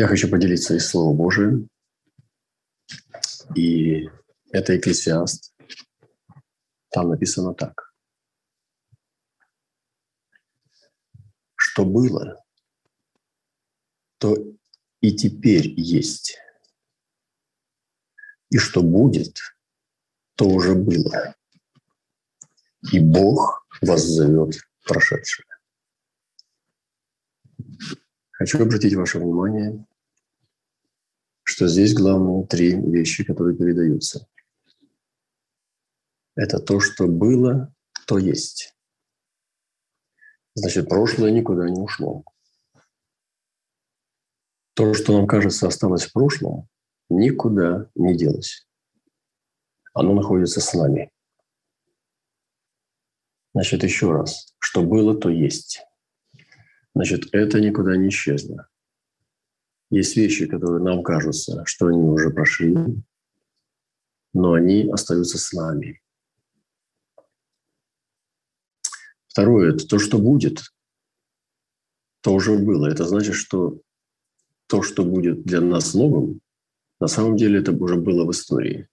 Я хочу поделиться из Слова Божия. И это Экклесиаст. Там написано так. Что было, то и теперь есть. И что будет, то уже было. И Бог вас зовет прошедшее. Хочу обратить ваше внимание, что здесь главные три вещи, которые передаются. Это то, что было, то есть. Значит, прошлое никуда не ушло. То, что нам кажется осталось в прошлом, никуда не делось. Оно находится с нами. Значит, еще раз, что было, то есть. Значит, это никуда не исчезло. Есть вещи, которые нам кажутся, что они уже прошли, но они остаются с нами. Второе – это то, что будет, то уже было. Это значит, что то, что будет для нас новым, на самом деле это уже было в истории.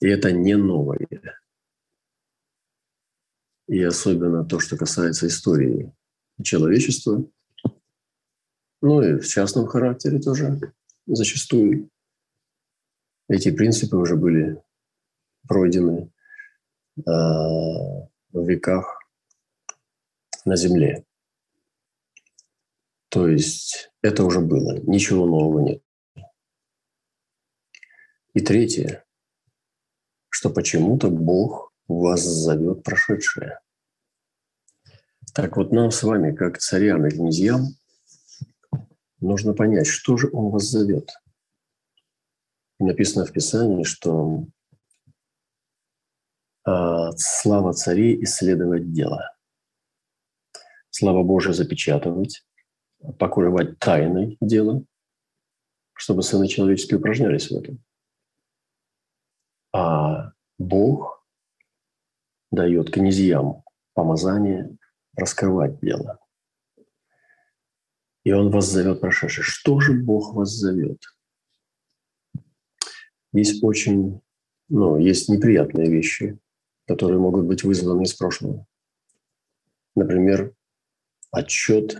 И это не новое. И особенно то, что касается истории человечества, ну и в частном характере тоже зачастую. Эти принципы уже были пройдены э, в веках на Земле. То есть это уже было, ничего нового нет. И третье, что почему-то Бог вас зовет прошедшее. Так вот нам с вами, как царям и князьям, нужно понять, что же Он вас зовет. Написано в Писании, что а, слава царей исследовать дело. Слава Божия запечатывать, покрывать тайной дело, чтобы сыны человеческие упражнялись в этом. А Бог дает князьям помазание раскрывать дело. И Он вас зовет прошедшее. Что же Бог вас зовет? Есть очень, ну, есть неприятные вещи, которые могут быть вызваны из прошлого. Например, отчет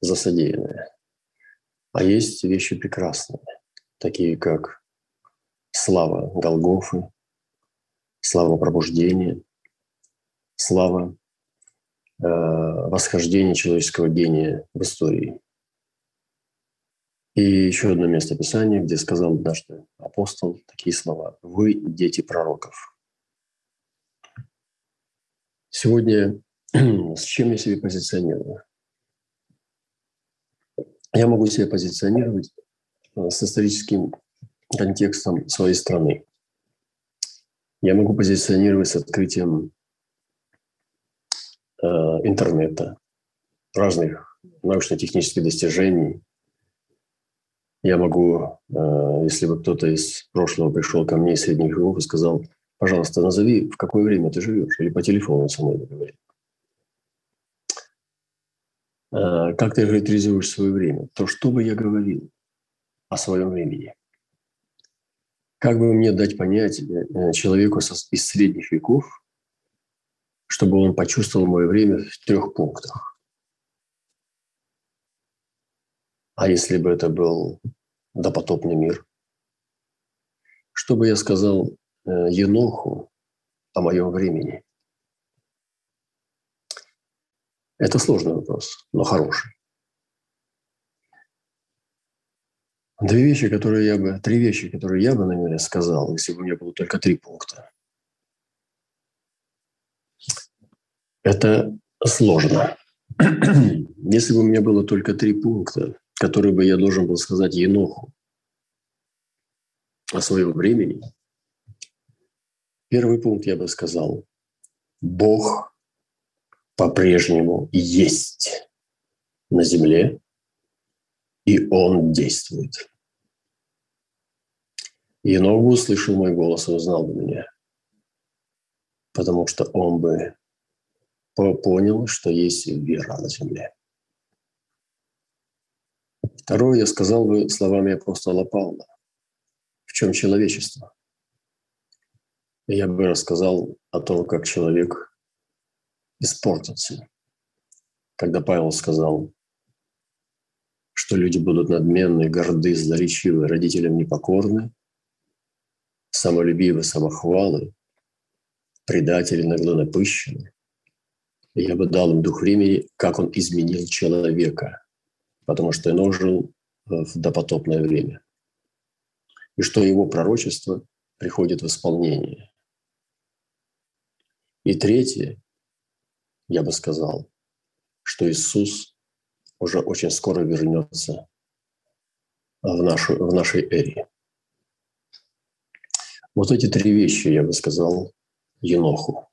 за содеянное. А есть вещи прекрасные, такие как слава Голгофы, слава пробуждения, слава э, восхождения человеческого гения в истории. И еще одно место Писания, где сказал однажды апостол такие слова. «Вы – дети пророков». Сегодня с чем я себе позиционирую? Я могу себя позиционировать э, с историческим контекстом своей страны. Я могу позиционировать с открытием интернета, разных научно-технических достижений. Я могу, э, если бы кто-то из прошлого пришел ко мне из средних веков и сказал, пожалуйста, назови, в какое время ты живешь, или по телефону со мной говорит. Э, как ты характеризуешь свое время? То, что бы я говорил о своем времени – как бы мне дать понять э, человеку из средних веков, чтобы он почувствовал мое время в трех пунктах? А если бы это был допотопный мир? Что бы я сказал э, Еноху о моем времени? Это сложный вопрос, но хороший. Две вещи, которые я бы, три вещи, которые я бы, наверное, сказал, если бы у меня было только три пункта. Это сложно. Если бы у меня было только три пункта, которые бы я должен был сказать Еноху о своем времени, первый пункт я бы сказал, Бог по-прежнему есть на земле, и Он действует. Енох услышал мой голос и узнал бы меня. Потому что он бы понял, что есть вера на земле. Второе, я сказал бы словами апостола Павла. В чем человечество? Я бы рассказал о том, как человек испортился. Когда Павел сказал, что люди будут надменны, горды, злоречивы, родителям непокорны, самолюбивы, самохвалы, предатели, нагло напыщены. Я бы дал им дух времени, как он изменил человека, потому что он жил в допотопное время. И что его пророчество приходит в исполнение. И третье, я бы сказал, что Иисус уже очень скоро вернется в, нашу, в нашей эре. Вот эти три вещи я бы сказал Еноху,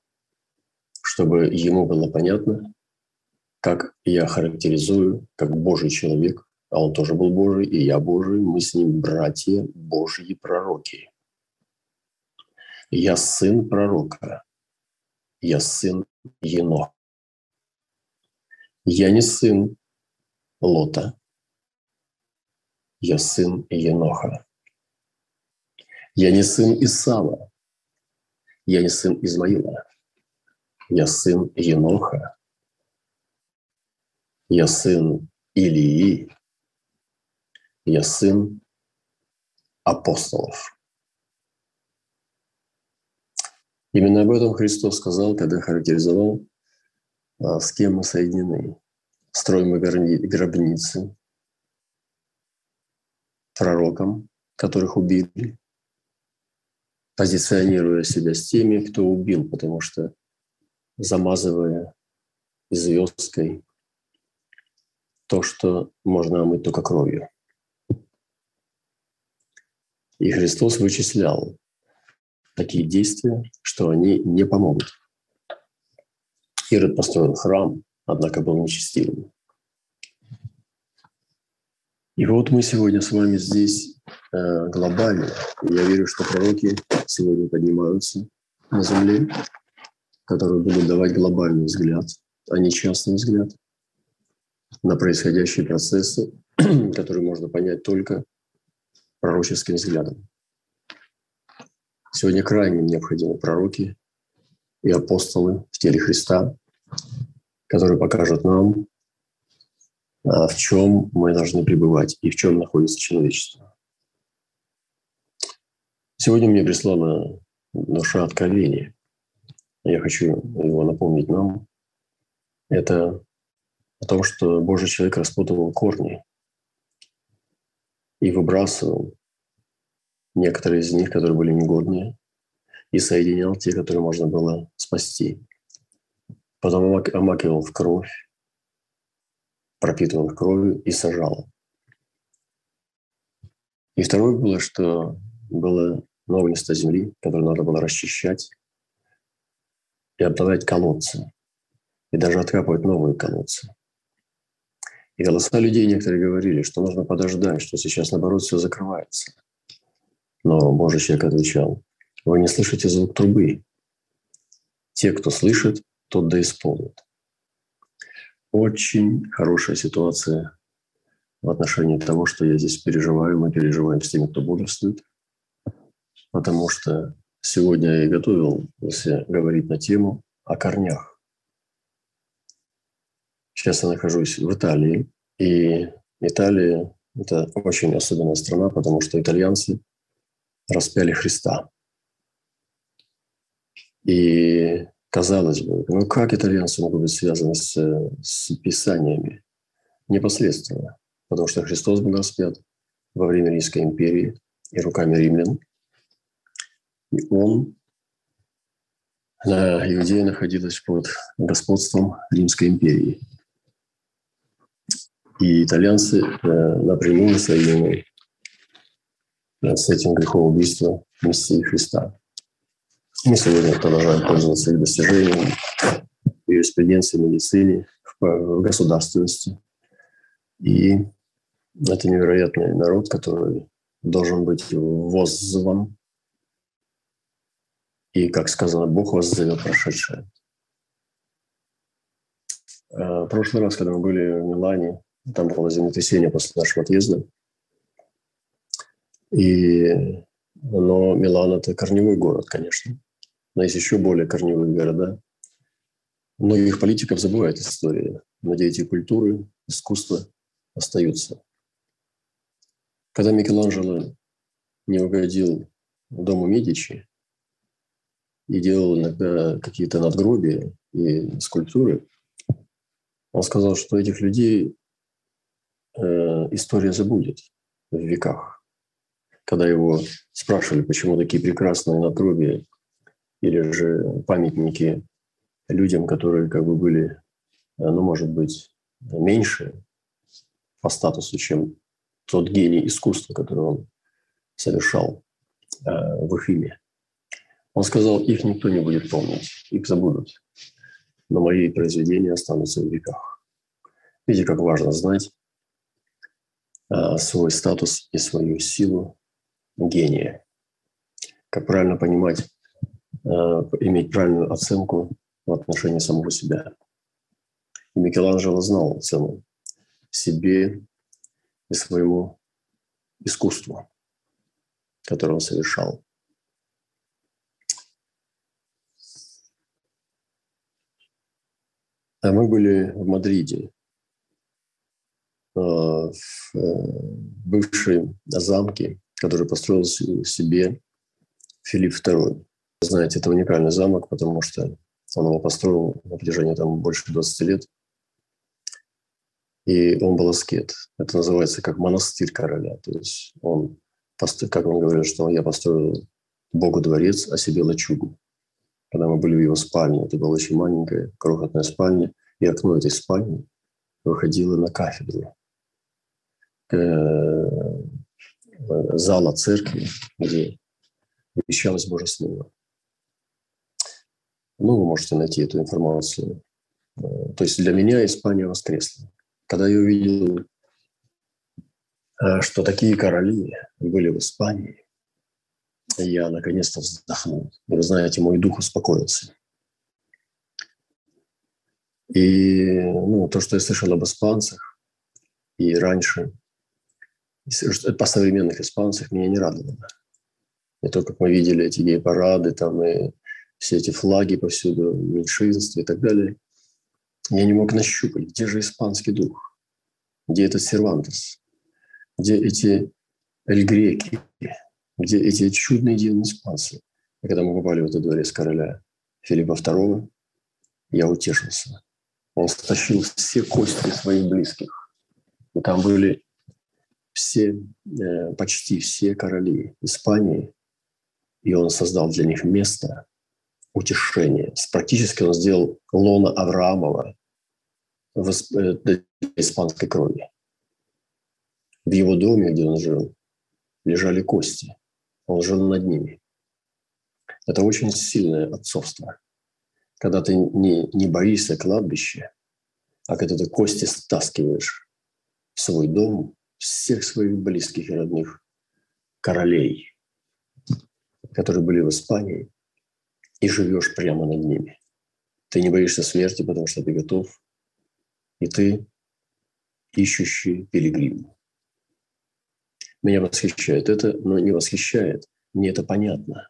чтобы ему было понятно, как я характеризую, как Божий человек, а он тоже был Божий, и я Божий, мы с ним братья Божьи пророки. Я сын пророка, я сын Ено. Я не сын Лота, я сын Еноха. Я не сын Исава, я не сын Измаила, я сын Еноха, я сын Илии, я сын апостолов. Именно об этом Христос сказал, когда характеризовал, а, с кем мы соединены. Строим мы гробницы пророкам, которых убили, позиционируя себя с теми, кто убил, потому что замазывая звездкой то, что можно омыть только кровью. И Христос вычислял такие действия, что они не помогут. Ирод построил храм, однако был нечестивым. И вот мы сегодня с вами здесь э, глобально. Я верю, что пророки сегодня поднимаются на земле, которые будут давать глобальный взгляд, а не частный взгляд на происходящие процессы, которые можно понять только пророческим взглядом. Сегодня крайне необходимы пророки и апостолы в теле Христа, которые покажут нам, а, в чем мы должны пребывать и в чем находится человечество. Сегодня мне прислала душа откровения. Я хочу его напомнить нам. Это о том, что Божий человек распутывал корни и выбрасывал некоторые из них, которые были негодные, и соединял те, которые можно было спасти. Потом омакивал в кровь, пропитывал их кровью и сажал. И второе было, что было новое место земли, которое надо было расчищать и обновлять колодцы, и даже откапывать новые колодцы. И голоса людей некоторые говорили, что нужно подождать, что сейчас, наоборот, все закрывается. Но Божий человек отвечал, вы не слышите звук трубы. Те, кто слышит, тот да исполнит. Очень хорошая ситуация в отношении того, что я здесь переживаю, мы переживаем с теми, кто бодрствует. Потому что сегодня я готовил, если говорить на тему о корнях. Сейчас я нахожусь в Италии, и Италия – это очень особенная страна, потому что итальянцы распяли Христа. И казалось бы, ну как итальянцы могут быть связаны с, с писаниями? Непосредственно, потому что Христос был распят во время Римской империи и руками римлян. И он, на Иудея находилась под господством Римской империи. И итальянцы э, напрямую соединены с этим греховым убийством Мессии Христа. Мы сегодня продолжаем пользоваться их достижениями юриспруденции, медицине, в государственности. И это невероятный народ, который должен быть воззван. И, как сказано, Бог вас зовет прошедшее. А, в прошлый раз, когда мы были в Милане, Там было землетрясение после нашего отъезда. И, но Милан – это корневой город, конечно. Но есть еще более корневые города. Многих политиков забывает история, но дети культуры, искусства остаются. Когда Микеланджело не угодил дому Медичи и делал иногда какие-то надгробия и скульптуры, он сказал, что этих людей э, история забудет в веках. Когда его спрашивали, почему такие прекрасные надгробия или же памятники людям, которые как бы были, э, ну, может быть, меньше по статусу, чем тот гений искусства, который он совершал э, в их имя. Он сказал, их никто не будет помнить, их забудут, но мои произведения останутся в веках. Видите, как важно знать э, свой статус и свою силу гения. Как правильно понимать, э, иметь правильную оценку в отношении самого себя. И Микеланджело знал цену себе и своему искусству, которое он совершал. А мы были в Мадриде, э, в э, бывшей замке, который построил себе Филипп II. Знаете, это уникальный замок, потому что он его построил на протяжении там, больше 20 лет. И он был аскет. Это называется как монастырь короля. То есть он, как он говорил, что я построил Богу дворец, а себе лачугу. Когда мы были в его спальне, это была очень маленькая, крохотная спальня, и окно этой спальни выходило на кафедру э, зала церкви, где вещалось Божье Слово. Ну, вы можете найти эту информацию. Э, то есть для меня Испания воскресла. Когда я увидел, э, что такие короли были в Испании, я наконец-то вздохнул. И вы знаете, мой дух успокоился. И ну, то, что я слышал об испанцах и раньше, по современных испанцах, меня не радовало. Не то, как мы видели эти гей-парады там и все эти флаги повсюду, меньшинства и так далее. Я не мог нащупать, где же испанский дух, где этот Сервантес, где эти эльгреки, где эти чудные дивные испанцы. И когда мы попали в этот дворец короля Филиппа II, я утешился. Он стащил все кости своих близких. И там были все, э, почти все короли Испании, и он создал для них место, утешение. Практически он сделал лона Авраамова в э, испанской крови. В его доме, где он жил, лежали кости. Он жил над ними. Это очень сильное отцовство. Когда ты не, не боишься кладбища, а когда ты кости стаскиваешь в свой дом всех своих близких и родных королей, которые были в Испании, и живешь прямо над ними. Ты не боишься смерти, потому что ты готов, и ты ищущий пилигрим. Меня восхищает это, но не восхищает. Мне это понятно.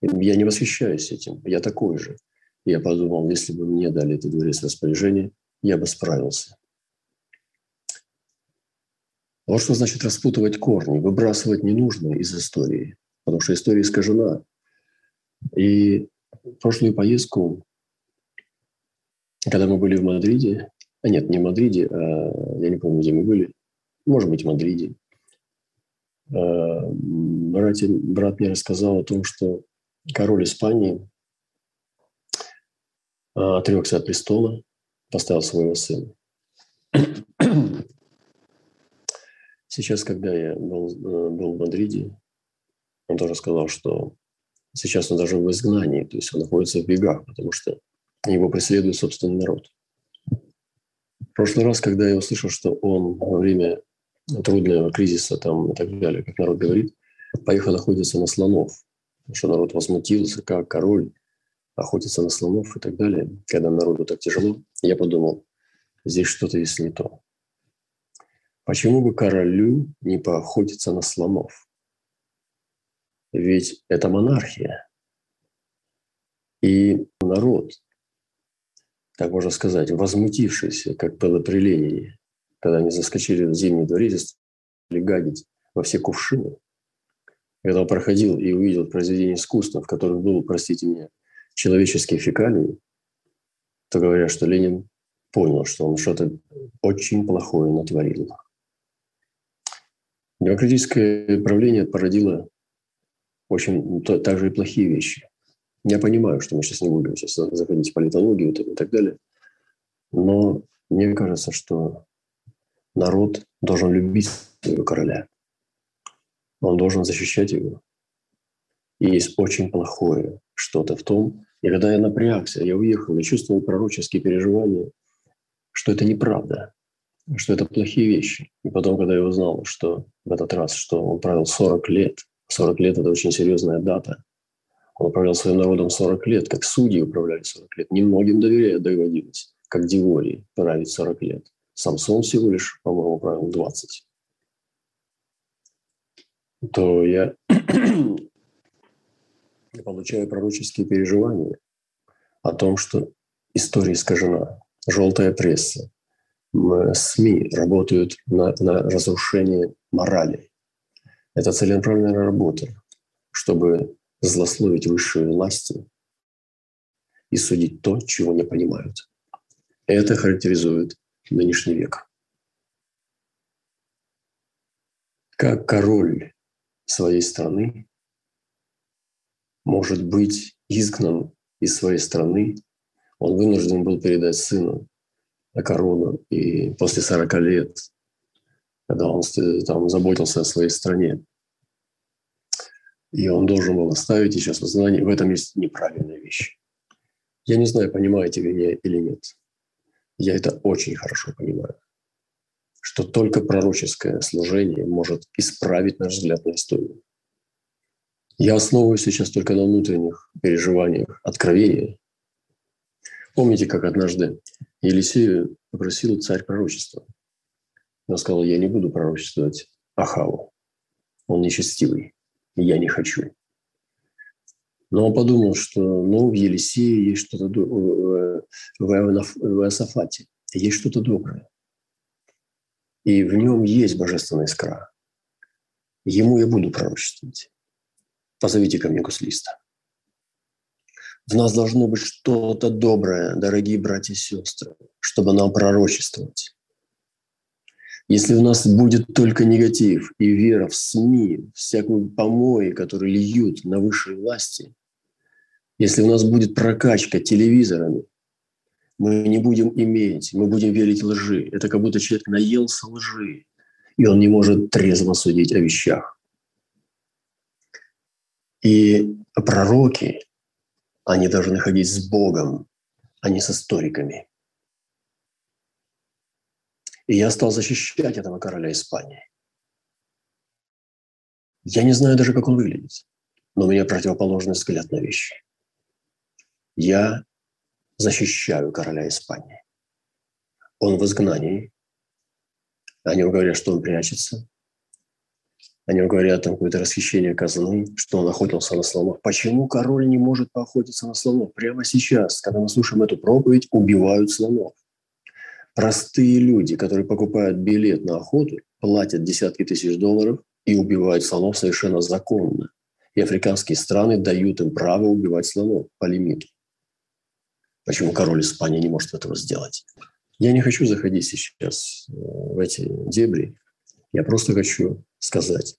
Я не восхищаюсь этим. Я такой же. Я подумал, если бы мне дали это дворец распоряжение, я бы справился. Вот что значит распутывать корни, выбрасывать ненужное из истории. Потому что история искажена. И прошлую поездку, когда мы были в Мадриде, а нет, не в Мадриде, а я не помню, где мы были, может быть, в Мадриде, а, брат, брат мне рассказал о том, что король Испании а, отрекся от престола, поставил своего сына. Сейчас, когда я был, э, был в Мадриде, он тоже сказал, что Сейчас он даже в изгнании, то есть он находится в бегах, потому что его преследует собственный народ. В прошлый раз, когда я услышал, что он во время трудного кризиса там, и так далее, как народ говорит, поехал охотиться на слонов, потому что народ возмутился, как король охотится на слонов и так далее, когда народу так тяжело, я подумал, здесь что-то есть не то. Почему бы королю не поохотиться на слонов? Ведь это монархия. И народ, так можно сказать, возмутившийся, как было при Ленине, когда они заскочили в зимний дворец стали гадить во все кувшины. Когда он проходил и увидел произведение искусства, в котором был, простите меня, человеческие фекалии, то говорят, что Ленин понял, что он что-то очень плохое натворил. Демократическое правление породило очень также и плохие вещи. Я понимаю, что мы сейчас не будем сейчас заходить в политологию и так далее, но мне кажется, что народ должен любить своего короля. Он должен защищать его. И есть очень плохое что-то в том, и когда я напрягся, я уехал, я чувствовал пророческие переживания, что это неправда что это плохие вещи. И потом, когда я узнал, что в этот раз, что он правил 40 лет, 40 лет – это очень серьезная дата. Он управлял своим народом 40 лет, как судьи управляли 40 лет. Немногим доверяют доводилось, как Дивории править 40 лет. Самсон всего лишь, по-моему, правил 20. То я получаю пророческие переживания о том, что история искажена. Желтая пресса, СМИ работают на, на разрушение морали. Это целенаправленная работа, чтобы злословить высшие власти и судить то, чего не понимают. Это характеризует нынешний век. Как король своей страны может быть изгнан из своей страны, он вынужден был передать сыну корону. И после 40 лет, когда он там заботился о своей стране, и он должен был оставить сейчас знание, в этом есть неправильная вещь. Я не знаю, понимаете вы меня или нет. Я это очень хорошо понимаю. Что только пророческое служение может исправить наш взгляд на историю. Я основываюсь сейчас только на внутренних переживаниях, откровения. Помните, как однажды Елисею попросил царь пророчества. Он сказал, я не буду пророчествовать Ахаву. Он нечестивый, и я не хочу. Но он подумал, что ну, в Елисее есть что-то, в Иосафате есть что-то доброе. И в нем есть божественная искра. Ему я буду пророчествовать. Позовите ко мне гуслиста. В нас должно быть что-то доброе, дорогие братья и сестры, чтобы нам пророчествовать. Если у нас будет только негатив и вера в СМИ, всякую помои, которые льют на высшие власти, если у нас будет прокачка телевизорами, мы не будем иметь, мы будем верить лжи. Это как будто человек наелся лжи, и он не может трезво судить о вещах. И пророки, они должны ходить с Богом, а не с историками. И я стал защищать этого короля Испании. Я не знаю даже, как он выглядит, но у меня противоположный взгляд на вещи. Я защищаю короля Испании. Он в изгнании. Они говорят, что он прячется. Они говорят там какое-то расхищение казны, что он охотился на слонов. Почему король не может поохотиться на слонов? Прямо сейчас, когда мы слушаем эту проповедь, убивают слонов. Простые люди, которые покупают билет на охоту, платят десятки тысяч долларов и убивают слонов совершенно законно. И африканские страны дают им право убивать слонов по лимиту. Почему король Испании не может этого сделать? Я не хочу заходить сейчас э, в эти дебри. Я просто хочу сказать,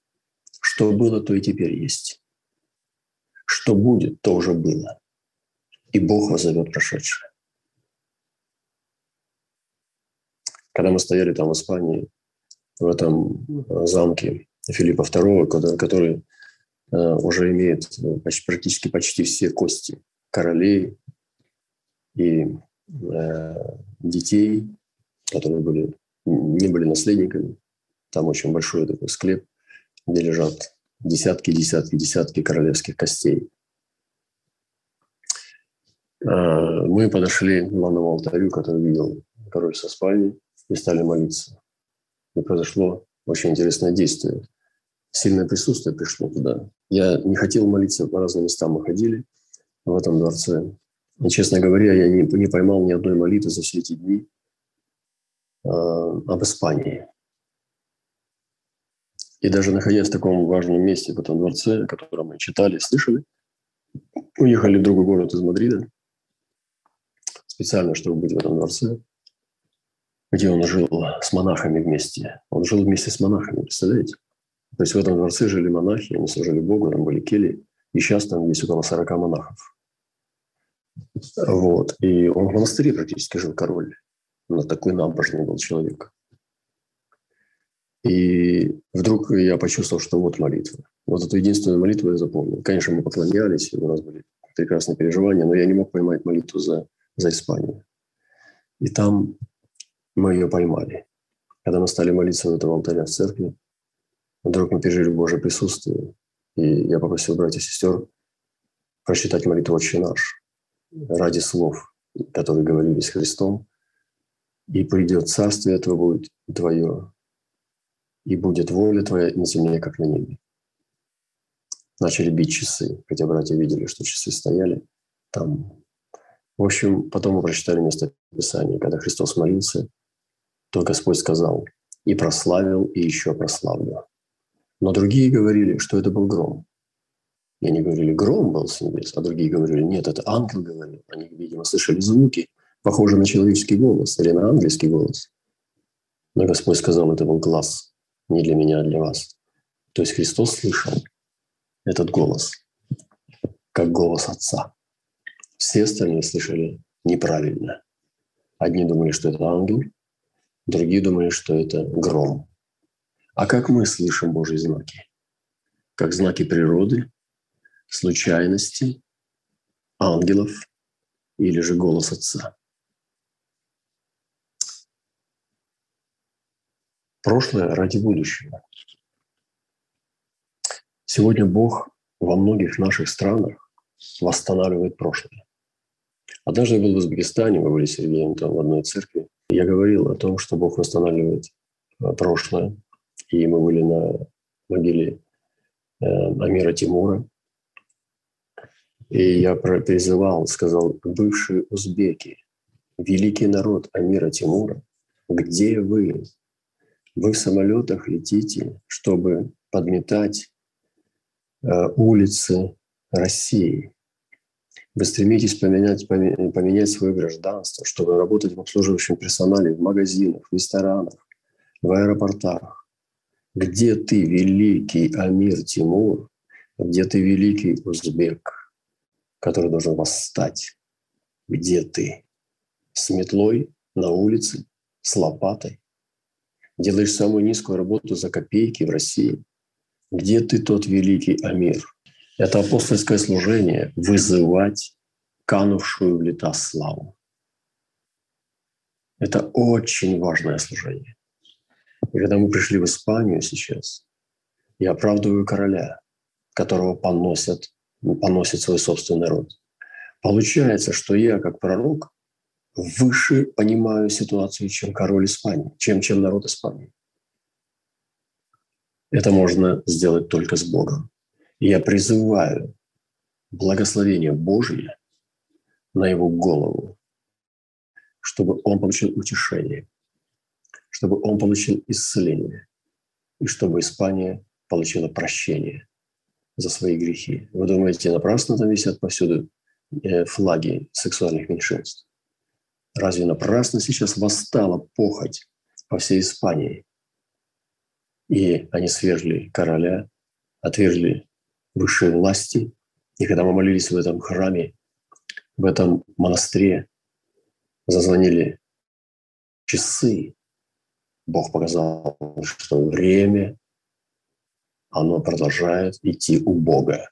что было, то и теперь есть. Что будет, то уже было. И Бог воззовет прошедшее. Когда мы стояли там в Испании, в этом э, замке Филиппа II, который э, уже имеет э, практически почти все кости королей и детей, которые были, не были наследниками, там очень большой такой склеп, где лежат десятки, десятки, десятки королевских костей. А, мы подошли к главному алтарю, который видел король со спальни, и стали молиться. и произошло очень интересное действие. Сильное присутствие пришло туда. Я не хотел молиться, по разным местам мы ходили в этом дворце. Честно говоря, я не, не поймал ни одной молитвы за все эти дни э, об Испании. И даже находясь в таком важном месте, в этом дворце, о котором мы читали, слышали, уехали в другой город из Мадрида, специально, чтобы быть в этом дворце, где он жил с монахами вместе. Он жил вместе с монахами, представляете? То есть в этом дворце жили монахи, они служили Богу, там были кели, и сейчас там есть около 40 монахов. Вот. И он в монастыре практически жил король. Но такой набожный был человек. И вдруг я почувствовал, что вот молитва. Вот эту единственную молитву я запомнил. Конечно, мы поклонялись, у нас были прекрасные переживания, но я не мог поймать молитву за, за Испанию. И там мы ее поймали. Когда мы стали молиться в этом алтаре в церкви, вдруг мы пережили Божье присутствие. И я попросил братьев и сестер прочитать молитву «Отче наш» ради слов, которые говорили с Христом. «И придет царствие Твое будет Твое, и будет воля Твоя на земле, как на небе». Начали бить часы, хотя братья видели, что часы стояли там. В общем, потом мы прочитали место Писания, когда Христос молился, то Господь сказал, и прославил, и еще прославлю. Но другие говорили, что это был гром. И они говорили, гром был с небес, а другие говорили, нет, это ангел говорил. Они, видимо, слышали звуки, похожие на человеческий голос или на ангельский голос. Но Господь сказал, это был глаз не для меня, а для вас. То есть Христос слышал этот голос, как голос Отца. Все остальные слышали неправильно. Одни думали, что это ангел, другие думали, что это гром. А как мы слышим Божьи знаки? Как знаки природы, случайности, ангелов или же голос Отца. Прошлое ради будущего. Сегодня Бог во многих наших странах восстанавливает прошлое. Однажды я был в Узбекистане, мы были с Сергеем там в одной церкви. Я говорил о том, что Бог восстанавливает э, прошлое. И мы были на могиле э, Амира Тимура, и я призывал, сказал, бывшие узбеки, великий народ Амира Тимура, где вы? Вы в самолетах летите, чтобы подметать э, улицы России. Вы стремитесь поменять, поменять свое гражданство, чтобы работать в обслуживающем персонале, в магазинах, в ресторанах, в аэропортах. Где ты, великий Амир Тимур? Где ты, великий узбек? Который должен восстать. Где ты? С метлой на улице, с лопатой? Делаешь самую низкую работу за копейки в России? Где ты тот великий Амир? Это апостольское служение – вызывать канувшую в лета славу. Это очень важное служение. И когда мы пришли в Испанию сейчас, я оправдываю короля, которого поносят поносит свой собственный род. Получается, что я, как пророк, выше понимаю ситуацию, чем король Испании, чем, чем народ Испании. Это можно сделать только с Богом. Я призываю благословение Божие на его голову, чтобы он получил утешение, чтобы он получил исцеление, и чтобы Испания получила прощение – за свои грехи. Вы думаете, напрасно там висят повсюду э, флаги сексуальных меньшинств? Разве напрасно сейчас восстала похоть по всей Испании? И они свергли короля, отвергли высшие власти. И когда мы молились в этом храме, в этом монастыре, зазвонили часы. Бог показал, что время оно продолжает идти у Бога.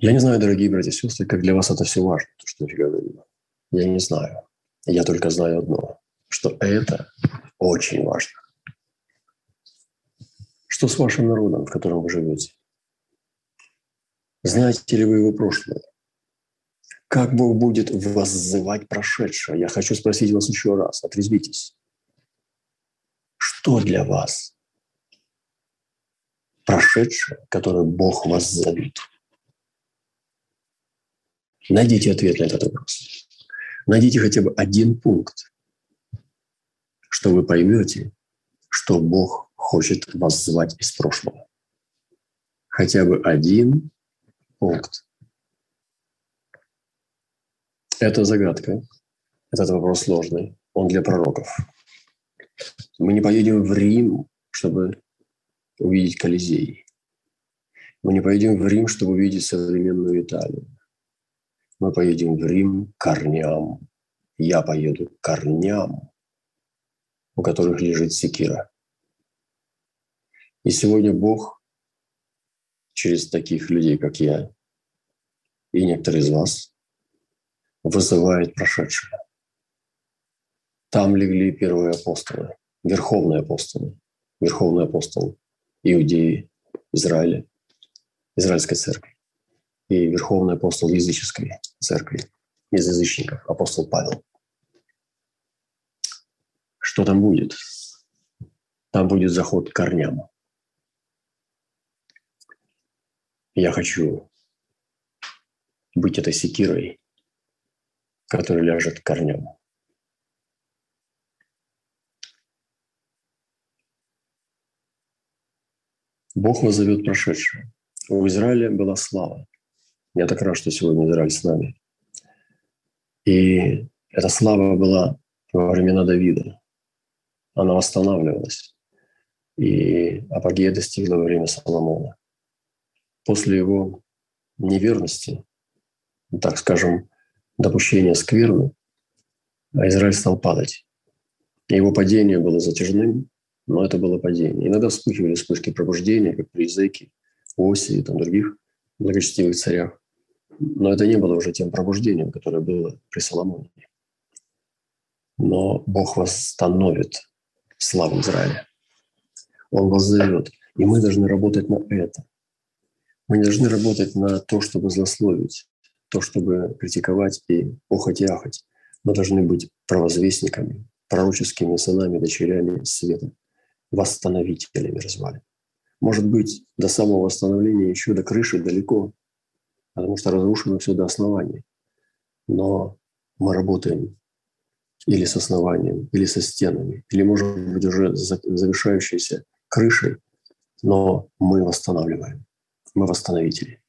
Я не знаю, дорогие братья и сестры, как для вас это все важно, то, что я говорю. Я не знаю. Я только знаю одно, что это очень важно. Что с вашим народом, в котором вы живете? Знаете ли вы его прошлое? Как Бог будет воззывать прошедшее? Я хочу спросить вас еще раз, отрезвитесь. что для вас прошедшее, которое Бог вас зовет? Найдите ответ на этот вопрос. Найдите хотя бы один пункт, что вы поймете, что Бог хочет вас звать из прошлого. Хотя бы один пункт. Это загадка. Этот вопрос сложный. Он для пророков. Мы не поедем в Рим, чтобы увидеть Колизей. Мы не поедем в Рим, чтобы увидеть современную Италию. Мы поедем в Рим к корням. Я поеду к корням, у которых лежит секира. И сегодня Бог через таких людей, как я, и некоторые из вас, вызывает прошедшее. Там легли первые апостолы, верховные апостолы, верховный апостол Иудеи, Израиля, Израильской церкви и верховный апостол языческой церкви, из язычников, апостол Павел. Что там будет? Там будет заход к корням. Я хочу быть этой секирой, которая ляжет к корням. Бог назовет прошедшее. У Израиля была слава. Я так рад, что сегодня Израиль с нами. И эта слава была во времена Давида. Она восстанавливалась. И апогея достигла во время Соломона. После его неверности, так скажем, допущения скверны, Израиль стал падать. Его падение было затяжным, но это было падение. Иногда вспыхивали вспышки пробуждения, как при Языке, Оси и там других благочестивых царях. Но это не было уже тем пробуждением, которое было при Соломоне. Но Бог восстановит славу Израиля. Он вас зовет. И мы должны работать на это. Мы не должны работать на то, чтобы злословить, то, чтобы критиковать и охоть и ахать. Мы должны быть провозвестниками, пророческими сынами, дочерями света, восстановителями развалин. Может быть, до самого восстановления еще до крыши далеко, потому что разрушено все до основания. Но мы работаем или с основанием, или со стенами, или, может быть, уже завершающейся крышей, но мы восстанавливаем, мы восстановители.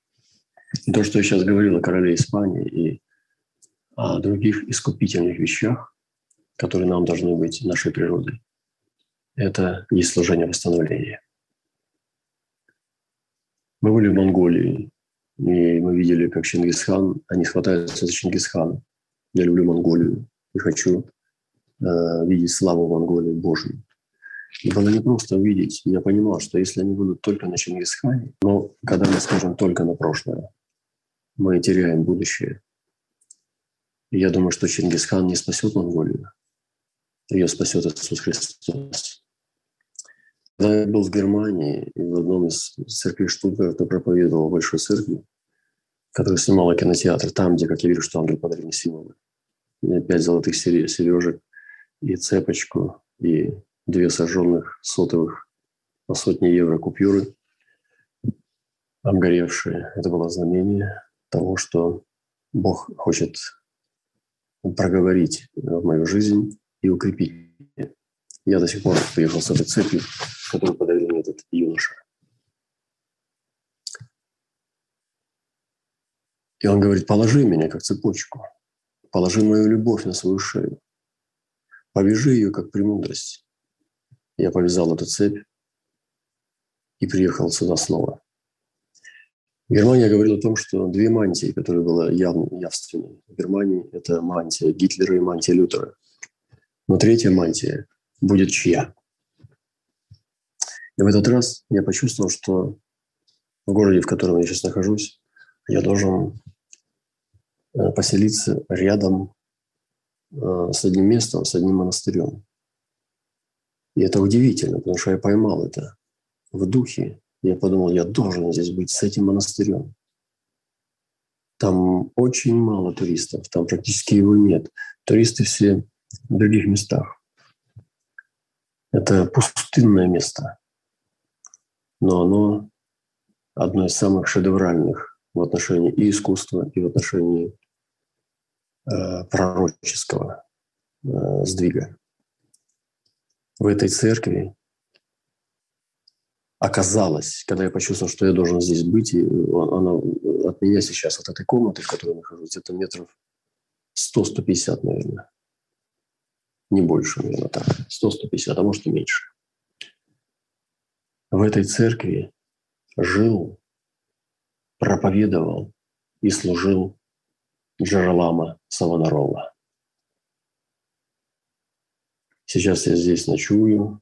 И то, что я сейчас говорил о короле Испании и о других искупительных вещах, которые нам должны быть нашей природой, это не служение восстановления. Мы были в Монголии, и мы видели, как Чингисхан, они хватаются за Чингисхана. Я люблю Монголию и хочу э, видеть славу Монголии Божию. И было не просто увидеть. Я понимал, что если они будут только на Чингисхане, но когда мы скажем только на прошлое, мы теряем будущее. И я думаю, что Чингисхан не спасет Монголию. Ее спасет Иисус Христос. Когда я был в Германии, и в одном из церквей Штутгарта проповедовал в большой церкви, которая снимала кинотеатр, там, где, как я вижу, что ангел подарил мне символы. Пять золотых сережек и цепочку, и две сожженных сотовых по сотни евро купюры, обгоревшие. Это было знамение того, что Бог хочет проговорить в мою жизнь и укрепить. Я до сих пор приехал с этой цепью, которую подарил мне этот юноша. И он говорит, положи меня как цепочку, положи мою любовь на свою шею, повяжи ее как премудрость. Я повязал эту цепь и приехал сюда снова. Германия говорила о том, что две мантии, которые были явно, явственны в Германии, это мантия Гитлера и мантия Лютера. Но третья мантия будет чья? И в этот раз я почувствовал, что в городе, в котором я сейчас нахожусь, я должен э, поселиться рядом э, с одним местом, с одним монастырем. И это удивительно, потому что я поймал это в духе. Я подумал, я должен здесь быть с этим монастырем. Там очень мало туристов, там практически его нет. Туристы все в других местах. Это пустынное место, но оно одно из самых шедевральных в отношении и искусства, и в отношении э, пророческого э, сдвига. В этой церкви оказалось, когда я почувствовал, что я должен здесь быть, и она от меня сейчас, от этой комнаты, в которой я нахожусь, где-то метров 100-150, наверное. Не больше, наверное, так. 100-150, а может и меньше. В этой церкви жил, проповедовал и служил Джералама Савонарола. Сейчас я здесь ночую,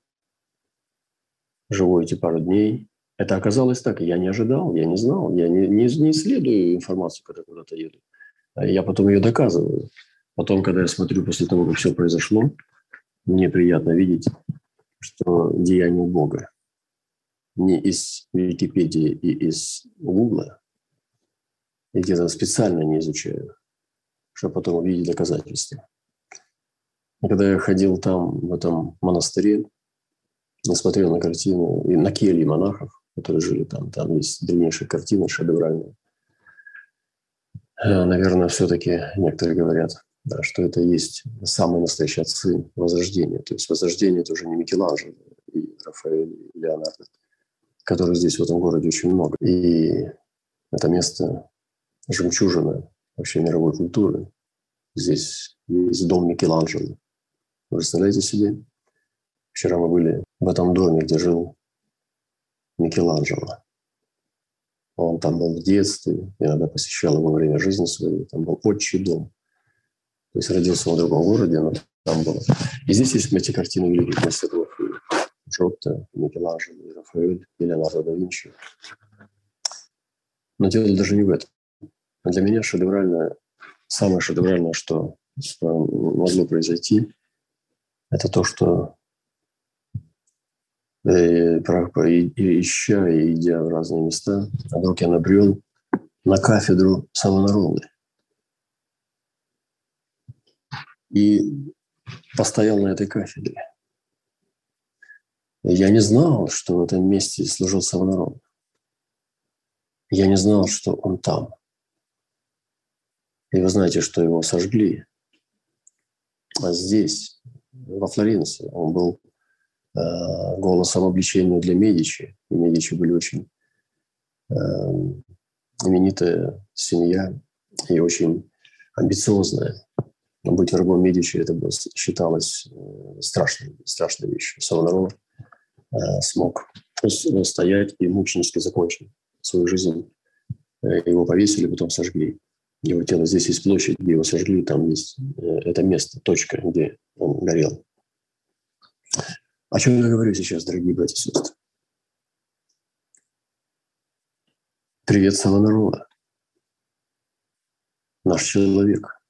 живу эти пару дней. Это оказалось так, я не ожидал, я не знал, я не, не, не исследую информацию, когда куда-то еду. Я потом ее доказываю. Потом, когда я смотрю после того, как все произошло, мне приятно видеть, что деяние Бога не из Википедии и из Гугла, и где-то специально не изучаю, чтобы потом увидеть доказательства. Когда я ходил там, в этом монастыре, я смотрел на картину, и на кельи монахов, которые жили там, там есть древнейшая картина, шедевральная. Э, наверное, все-таки некоторые говорят, да, что это есть самые настоящие отцы Возрождения. То есть Возрождение – это уже не Микеланджело и Рафаэль, и Леонардо, которых здесь в этом городе очень много. И это место жемчужина вообще мировой культуры. Здесь есть дом Микеланджело. Вы представляете себе? Вчера мы были в этом доме, где жил Микеланджело. Он там был в детстве, иногда посещал его во время жизни своей. Там был отчий дом. То есть родился в другом городе, но там было. И здесь есть эти картины великих мастеров. Джотто, Микеланджело, и Рафаэль, и Леонардо да Винчи. Но дело даже не в этом. Для меня шедевральное, самое шедевральное, что могло произойти, это то, что Э, и, ища и идя в разные места, вдруг я набрел на кафедру Савонаролы. И постоял на этой кафедре. Я не знал, что в этом месте служил Савонарол. Я не знал, что он там. И вы знаете, что его сожгли. А здесь, во Флоренции, он был Э, голосом обличения для Медичи. И Медичи были очень э, именитая семья и очень амбициозная. Быть врагом Медичи это было, считалось э, страшной, страшной вещью. Савонарола смог стоять и мученически закончил свою жизнь. Его повесили, потом сожгли. Его тело здесь есть площадь, где его сожгли, там есть это место, точка, где он горел. О чем я говорю сейчас, дорогие братья и сестры? Привет, Савонарола. Наш человек.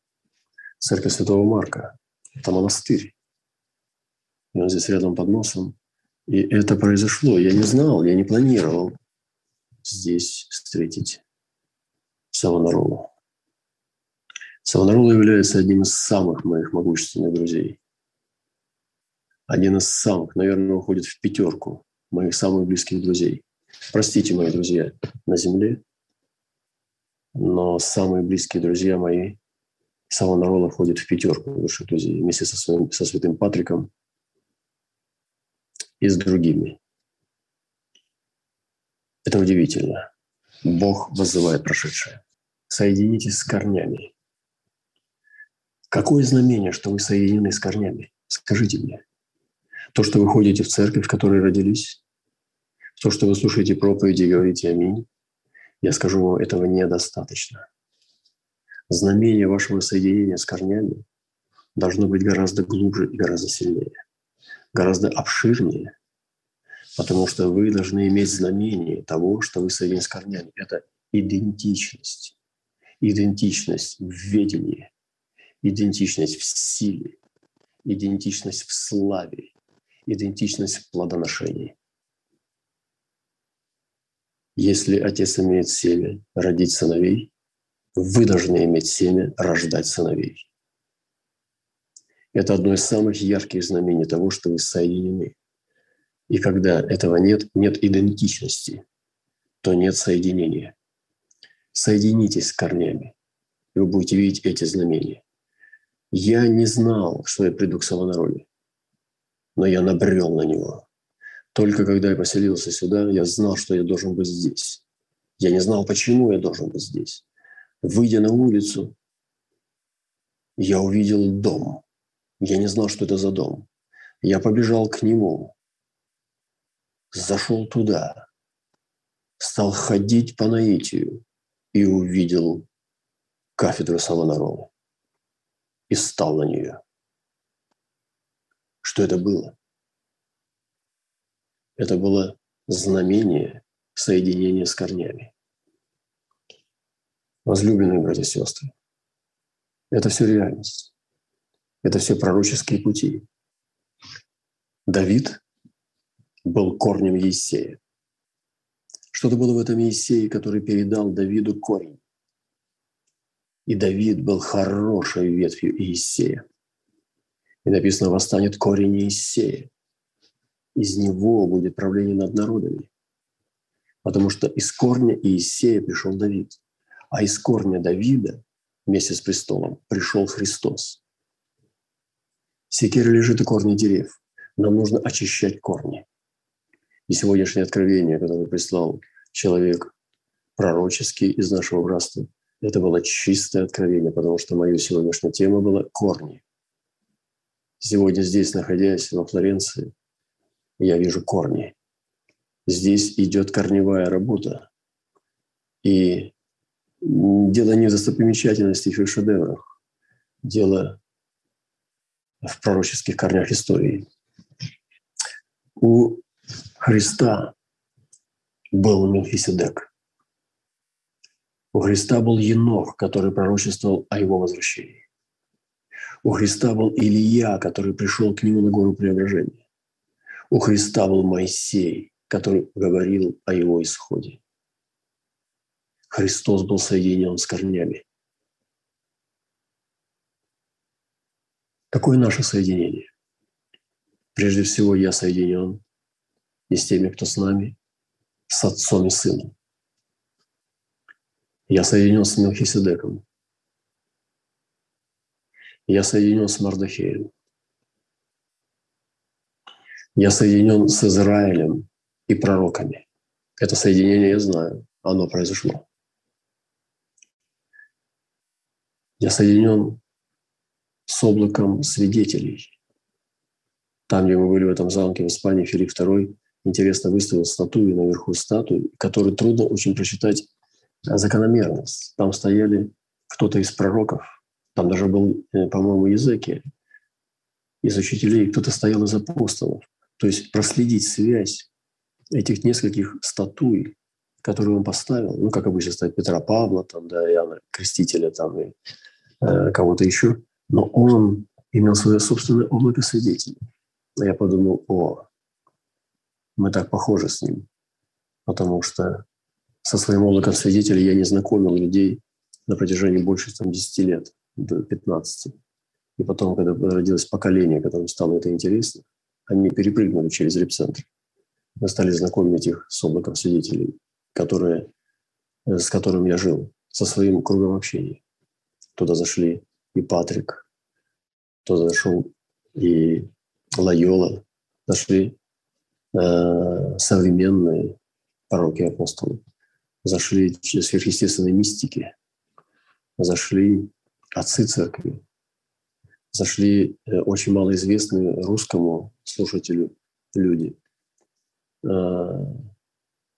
Церковь Святого Марка. Это монастырь. И он здесь рядом под носом. И это произошло. Я не знал, я не планировал здесь встретить Савонаролу. Савонарола является одним из самых моих могущественных друзей один из самых, наверное, уходит в пятерку моих самых близких друзей. Простите, мои друзья на земле, но самые близкие друзья мои Савонарола входят в пятерку лучших друзей вместе со, своим, со святым Патриком и с другими. Это удивительно. Бог вызывает прошедшее. Соединитесь с корнями. Какое знамение, что вы соединены с корнями? Скажите мне. То, что вы ходите в церковь, в которой родились, то, что вы слушаете проповеди и говорите «Аминь», я скажу вам, этого недостаточно. Знамение вашего соединения с корнями должно быть гораздо глубже и гораздо сильнее, гораздо обширнее, потому что вы должны иметь знамение того, что вы соединены с корнями. Это идентичность. Идентичность в ведении, идентичность в силе, идентичность в славе, идентичность в плодоношении. Если отец имеет семя родить сыновей, вы должны иметь семя рождать сыновей. Это одно из самых ярких знамений того, что вы соединены И когда этого нет, нет идентичности, то нет соединения. Соединитесь с корнями, и вы будете видеть эти знамения. Я не знал, что я приду к Савонароде, но я набрел на него. Только когда я поселился сюда, я знал, что я должен быть здесь. Я не знал, почему я должен быть здесь. Выйдя на улицу, я увидел дом. Я не знал, что это за дом. Я побежал к нему, зашел туда, стал ходить по наитию и увидел кафедру Савонарова и стал на нее. Что это было? Это было знамение соединения с корнями. Возлюбленные братья и сестры, это все реальность. Это все пророческие пути. Давид был корнем Есея. Что-то было в этом Есее, который передал Давиду корень. И Давид был хорошей ветвью Иисея. И написано, восстанет корень Иисея. Из него будет правление над народами. Потому что из корня Иисея пришел Давид. А из корня Давида вместе с престолом пришел Христос. Секира лежит у корней дерев. Нам нужно очищать корни. И сегодняшнее откровение, которое прислал человек пророческий из нашего братства, это было чистое откровение, потому что моя сегодняшняя тема была корни. Сегодня здесь, находясь во Флоренции, я вижу корни. Здесь идет корневая работа. И дело не в достопримечательностях и шедеврах. Дело в пророческих корнях истории. У Христа был Мелхиседек. У Христа был Енох, который пророчествовал о его возвращении. У Христа был Илья, который пришел к нему на гору преображения. У Христа был Моисей, который говорил о его исходе. Христос был соединен с корнями. Какое наше соединение? Прежде всего, я соединен и с теми, кто с нами, с Отцом и Сыном. Я соединен с Мелхиседеком. Я соединен с Мардахеем. Я соединен с Израилем и пророками. Это соединение я знаю, оно произошло. Я соединен с облаком свидетелей. Там, где мы были в этом замке в Испании, Филипп II интересно выставил статую наверху статуи, которую трудно очень прочитать закономерность. Там стояли кто-то из пророков, там даже был, э, по-моему, языки из учителей, кто-то стоял из апостолов. То есть проследить связь этих нескольких статуй, которые он поставил, ну, как обычно стоит Петра Павла, там, да, Иоанна Крестителя, там, и кого-то еще, но он имел свое собственное облако свидетелей. Я подумал, о, мы так похожи с ним, потому что со своим облаком свидетелей я не знакомил людей на протяжении больше там, 10 лет, до 15. И потом, когда родилось поколение, которым стало это интересно, они перепрыгнули через репцентр. Мы стали знакомить их с облаком свидетелей, которые, э, с которым я жил, со своим кругом общения. Туда зашли и Патрик, туда зашел и Лайола, зашли э, современные пророки апостолы зашли сверхъестественные мистики, зашли отцы церкви, зашли э, очень малоизвестные русскому слушателю люди. А,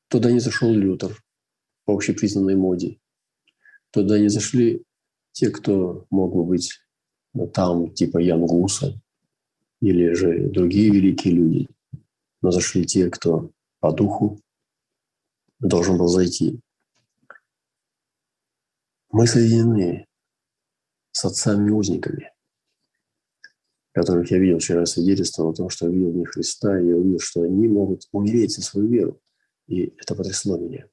туда не зашел Лютер по общепризнанной моде. Туда не зашли те, кто мог бы быть там, типа Ян Гуса, или же другие великие люди. Но зашли те, кто по духу, должен был зайти. Мы соединены с отцами-узниками, которых я видел вчера свидетельство о том, что я видел в них Христа, и я увидел, что они могут умереть за свою веру. И это потрясло меня.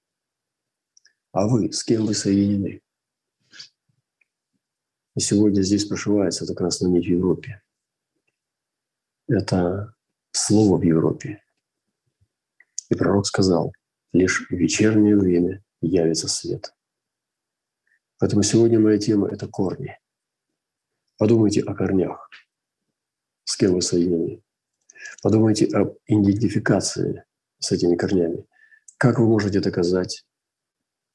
А вы, с кем вы соединены? И сегодня здесь прошивается эта красная нить в Европе. Это слово в Европе. И пророк сказал, лишь в вечернее время явится свет. Поэтому сегодня моя тема – это корни. Подумайте о корнях, с кем вы соединены. Подумайте об идентификации с этими корнями. Как вы можете доказать,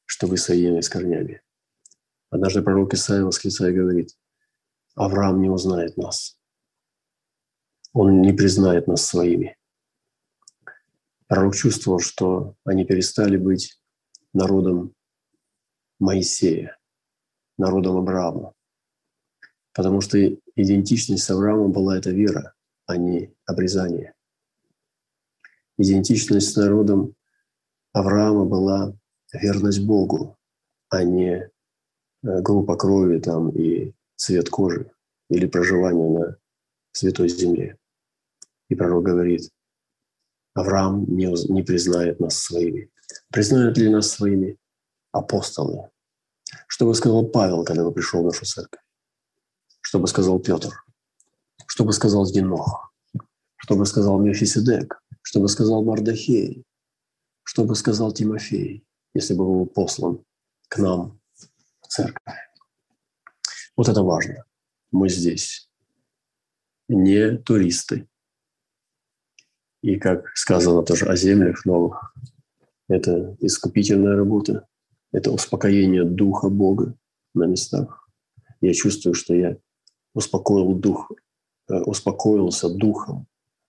что вы соединены с корнями? Однажды пророк Исаия восклицая говорит, Авраам не узнает нас. Он не признает нас своими. Пророк чувствовал, что они перестали быть народом Моисея, народом Авраама. Потому что идентичность с Авраамом была эта вера, а не обрезание. Идентичность с народом Авраама была верность Богу, а не группа крови там и цвет кожи или проживание на святой земле. И пророк говорит, Авраам не, не признает нас своими. Признают ли нас своими апостолы? Что бы сказал Павел, когда бы пришел в нашу церковь? Что бы сказал Петр? Что бы сказал Енох? Что бы сказал Мефисидек? Что бы сказал Мардахей? Что бы сказал Тимофей, если бы был послан к нам церковь? Вот это важно. Мы здесь не туристы. И как сказано тоже о землях новых, это искупительная работа, это успокоение духа Бога на местах. Я чувствую, что я успокоил дух, э, успокоился духом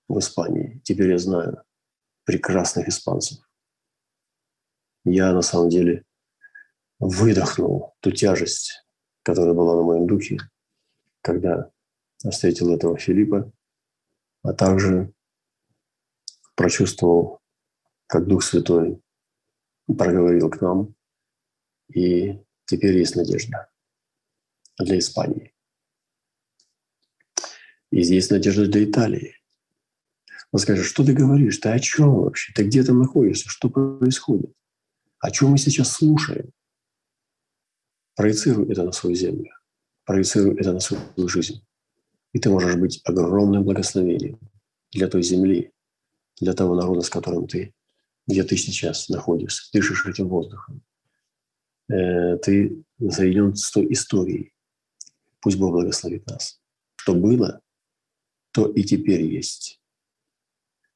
в Испании. Теперь я знаю прекрасных испанцев. Я на самом деле выдохнул ту тяжесть, которая была на моем духе, когда встретил этого Филиппа, а также прочувствовал, как Дух Святой проговорил к нам, и теперь есть надежда для Испании. И здесь надежда для Италии. Он скажет, что ты говоришь, ты о чем вообще, ты где там находишься, что происходит, о чем мы сейчас слушаем. Проецируй это на свою землю, проецируй это на свою жизнь. И ты можешь быть огромным благословением для той земли, для того народа, с которым ты, где ты сейчас находишься, дышишь этим воздухом. Э, ты соединен с той историей. Пусть Бог благословит нас. Что было, то и теперь есть.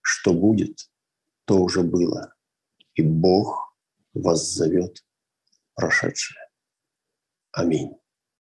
Что будет, то уже было. И Бог вас зовет прошедшее. Аминь.